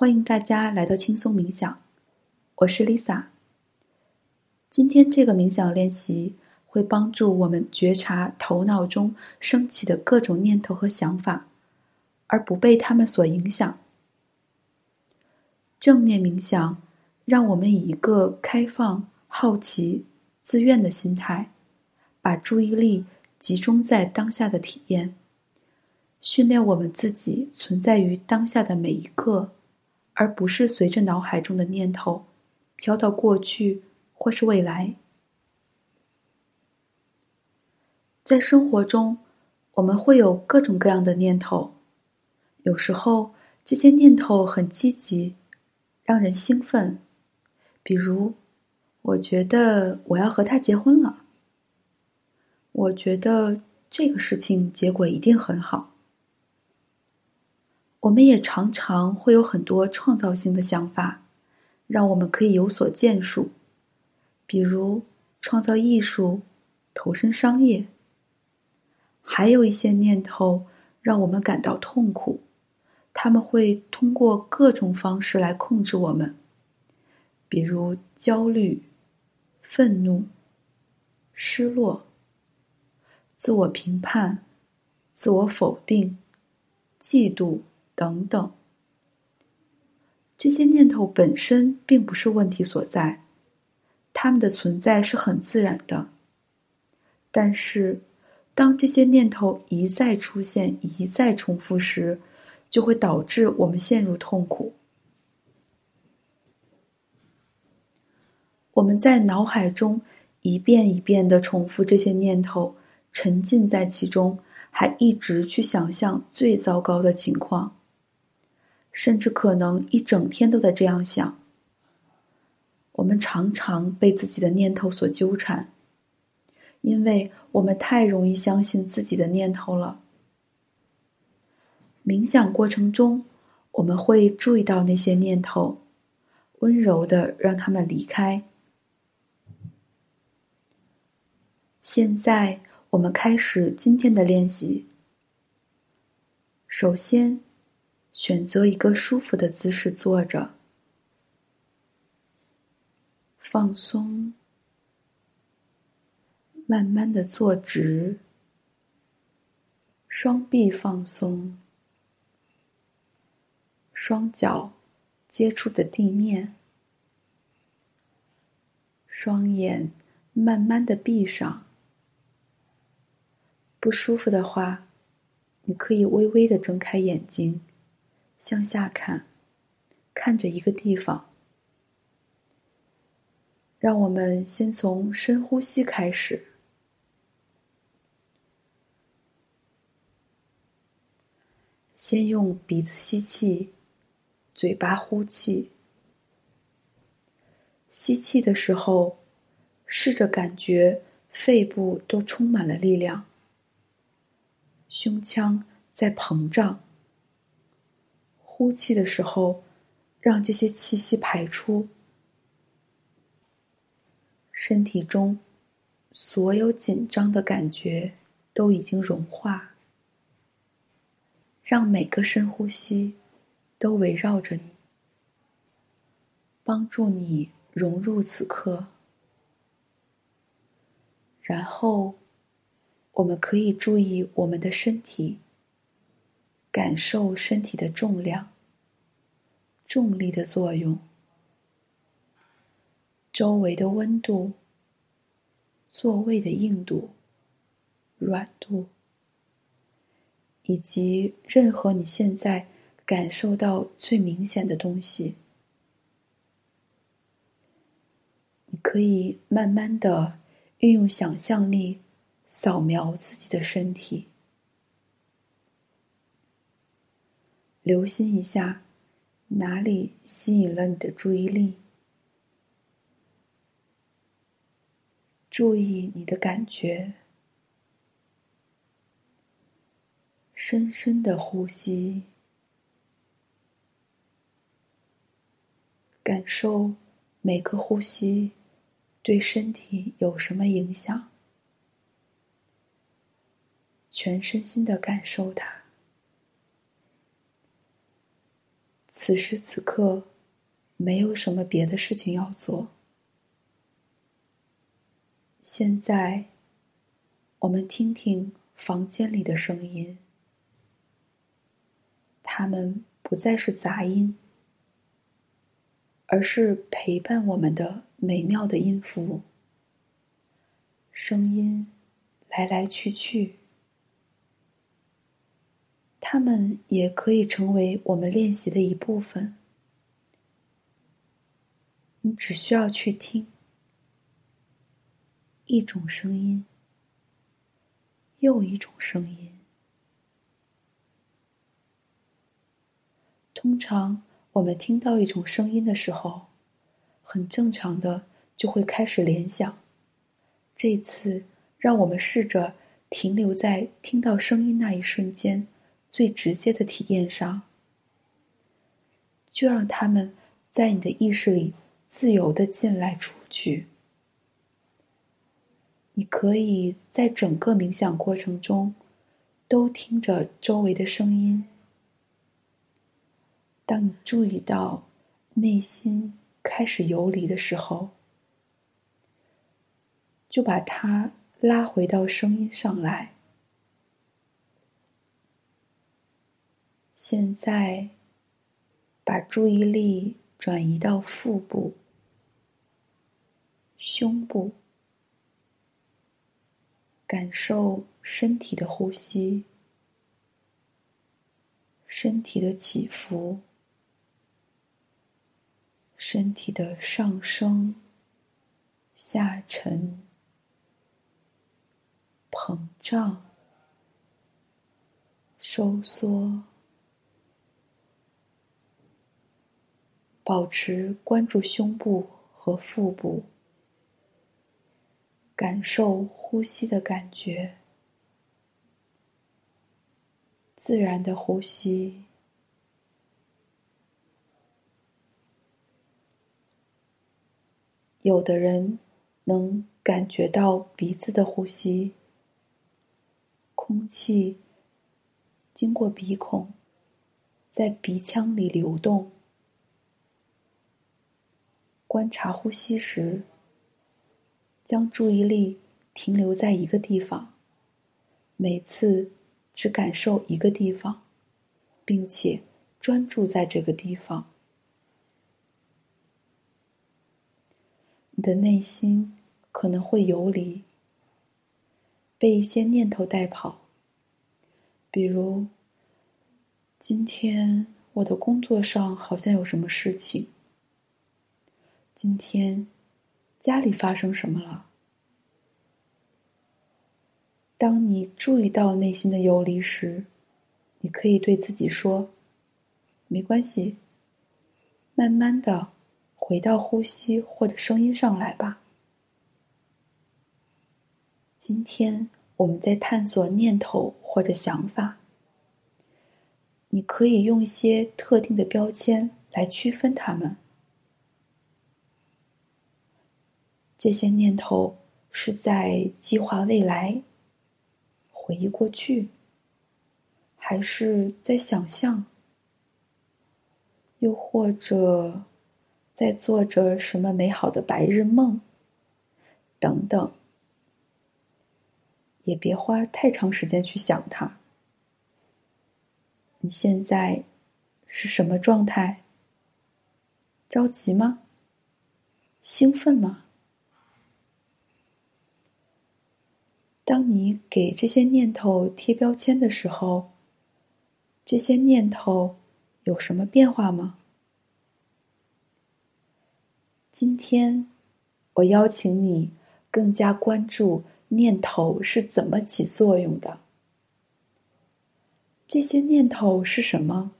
欢迎大家来到轻松冥想，我是 Lisa。今天这个冥想练习会帮助我们觉察头脑中升起的各种念头和想法，而不被他们所影响。正念冥想让我们以一个开放、好奇、自愿的心态，把注意力集中在当下的体验。训练我们自己存在于当下的每一刻，而不是随着脑海中的念头飘到过去或是未来。在生活中，我们会有各种各样的念头，有时候这些念头很积极，让人兴奋，比如“我觉得我要和他结婚了”，“我觉得这个事情结果一定很好”。我们也常常会有很多创造性的想法，让我们可以有所建树，比如创造艺术、投身商业。还有一些念头让我们感到痛苦，他们会通过各种方式来控制我们，比如焦虑、愤怒、失落、自我评判、自我否定、嫉妒。等等，这些念头本身并不是问题所在，它们的存在是很自然的。但是，当这些念头一再出现、一再重复时，就会导致我们陷入痛苦。我们在脑海中一遍一遍的重复这些念头，沉浸在其中，还一直去想象最糟糕的情况。甚至可能一整天都在这样想。我们常常被自己的念头所纠缠，因为我们太容易相信自己的念头了。冥想过程中，我们会注意到那些念头，温柔的让他们离开。现在，我们开始今天的练习。首先。选择一个舒服的姿势坐着，放松，慢慢的坐直，双臂放松，双脚接触的地面，双眼慢慢的闭上。不舒服的话，你可以微微的睁开眼睛。向下看，看着一个地方。让我们先从深呼吸开始，先用鼻子吸气，嘴巴呼气。吸气的时候，试着感觉肺部都充满了力量，胸腔在膨胀。呼气的时候，让这些气息排出，身体中所有紧张的感觉都已经融化。让每个深呼吸都围绕着你，帮助你融入此刻。然后，我们可以注意我们的身体。感受身体的重量、重力的作用、周围的温度、座位的硬度、软度，以及任何你现在感受到最明显的东西。你可以慢慢的运用想象力，扫描自己的身体。留心一下，哪里吸引了你的注意力？注意你的感觉，深深的呼吸，感受每个呼吸对身体有什么影响，全身心的感受它。此时此刻，没有什么别的事情要做。现在，我们听听房间里的声音，它们不再是杂音，而是陪伴我们的美妙的音符。声音来来去去。它们也可以成为我们练习的一部分。你只需要去听一种声音，又一种声音。通常，我们听到一种声音的时候，很正常的就会开始联想。这次，让我们试着停留在听到声音那一瞬间。最直接的体验上，就让他们在你的意识里自由的进来出去。你可以在整个冥想过程中都听着周围的声音。当你注意到内心开始游离的时候，就把它拉回到声音上来。现在，把注意力转移到腹部、胸部，感受身体的呼吸、身体的起伏、身体的上升、下沉、膨胀、收缩。保持关注胸部和腹部，感受呼吸的感觉，自然的呼吸。有的人能感觉到鼻子的呼吸，空气经过鼻孔，在鼻腔里流动。观察呼吸时，将注意力停留在一个地方，每次只感受一个地方，并且专注在这个地方。你的内心可能会游离，被一些念头带跑，比如：今天我的工作上好像有什么事情。今天家里发生什么了？当你注意到内心的游离时，你可以对自己说：“没关系，慢慢的回到呼吸或者声音上来吧。”今天我们在探索念头或者想法，你可以用一些特定的标签来区分它们。这些念头是在计划未来、回忆过去，还是在想象？又或者在做着什么美好的白日梦？等等，也别花太长时间去想它。你现在是什么状态？着急吗？兴奋吗？当你给这些念头贴标签的时候，这些念头有什么变化吗？今天，我邀请你更加关注念头是怎么起作用的。这些念头是什么？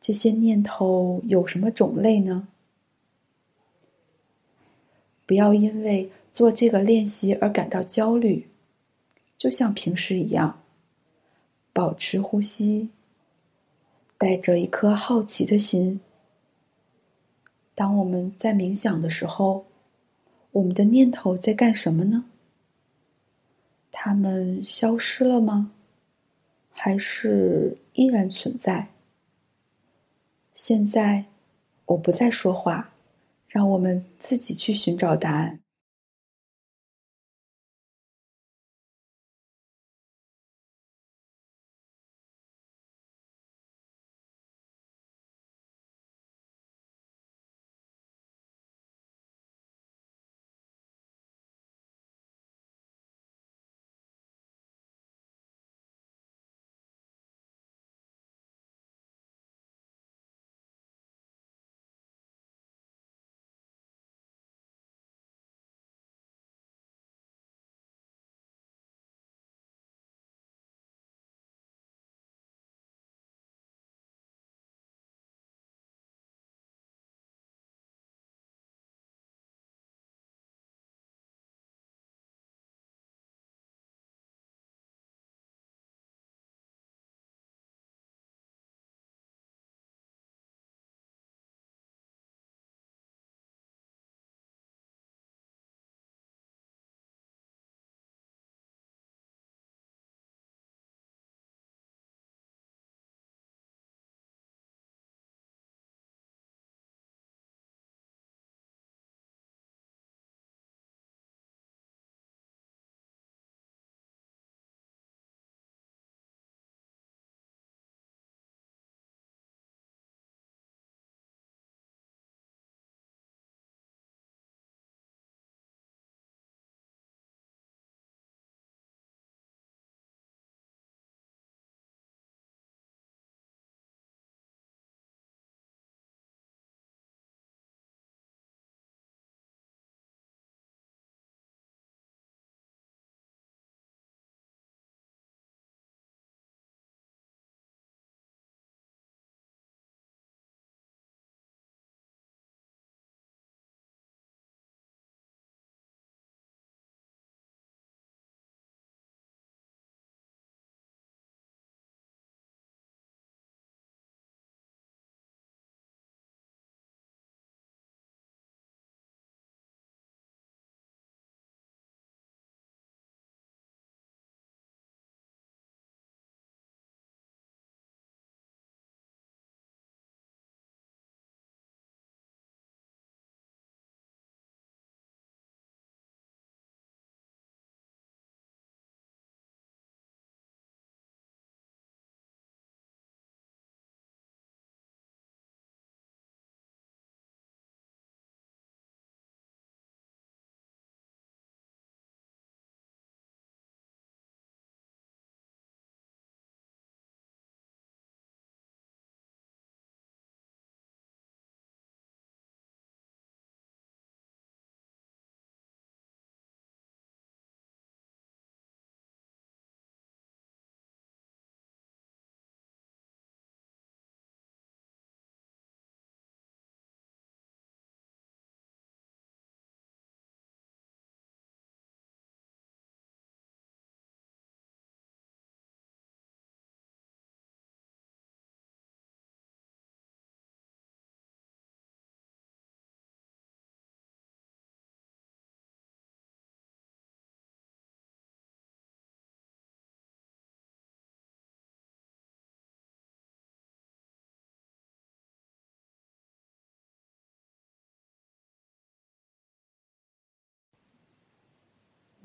这些念头有什么种类呢？不要因为做这个练习而感到焦虑。就像平时一样，保持呼吸，带着一颗好奇的心。当我们在冥想的时候，我们的念头在干什么呢？它们消失了吗？还是依然存在？现在，我不再说话，让我们自己去寻找答案。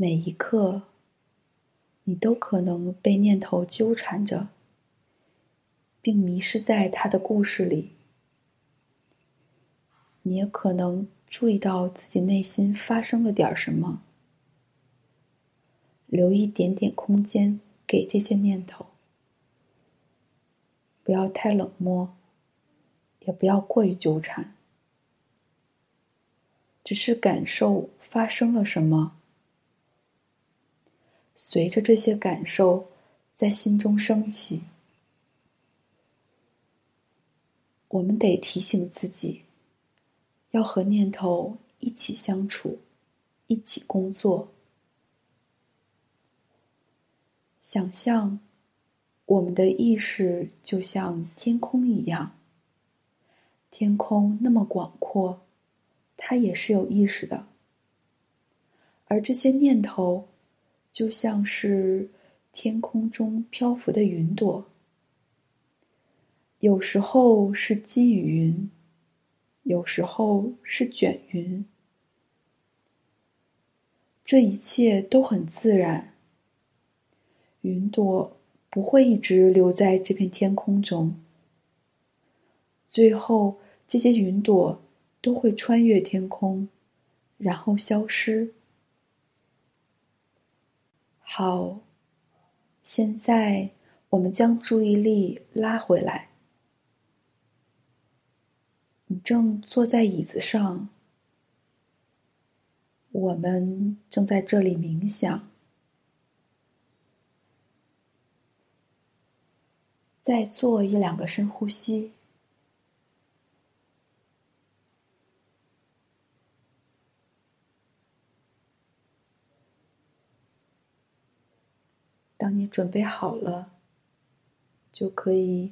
每一刻，你都可能被念头纠缠着，并迷失在他的故事里。你也可能注意到自己内心发生了点什么，留一点点空间给这些念头，不要太冷漠，也不要过于纠缠，只是感受发生了什么。随着这些感受在心中升起，我们得提醒自己，要和念头一起相处，一起工作。想象我们的意识就像天空一样，天空那么广阔，它也是有意识的，而这些念头。就像是天空中漂浮的云朵，有时候是积云，有时候是卷云，这一切都很自然。云朵不会一直留在这片天空中，最后这些云朵都会穿越天空，然后消失。好，现在我们将注意力拉回来。你正坐在椅子上，我们正在这里冥想。再做一两个深呼吸。当你准备好了，就可以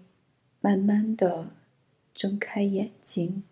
慢慢的。睁开眼睛。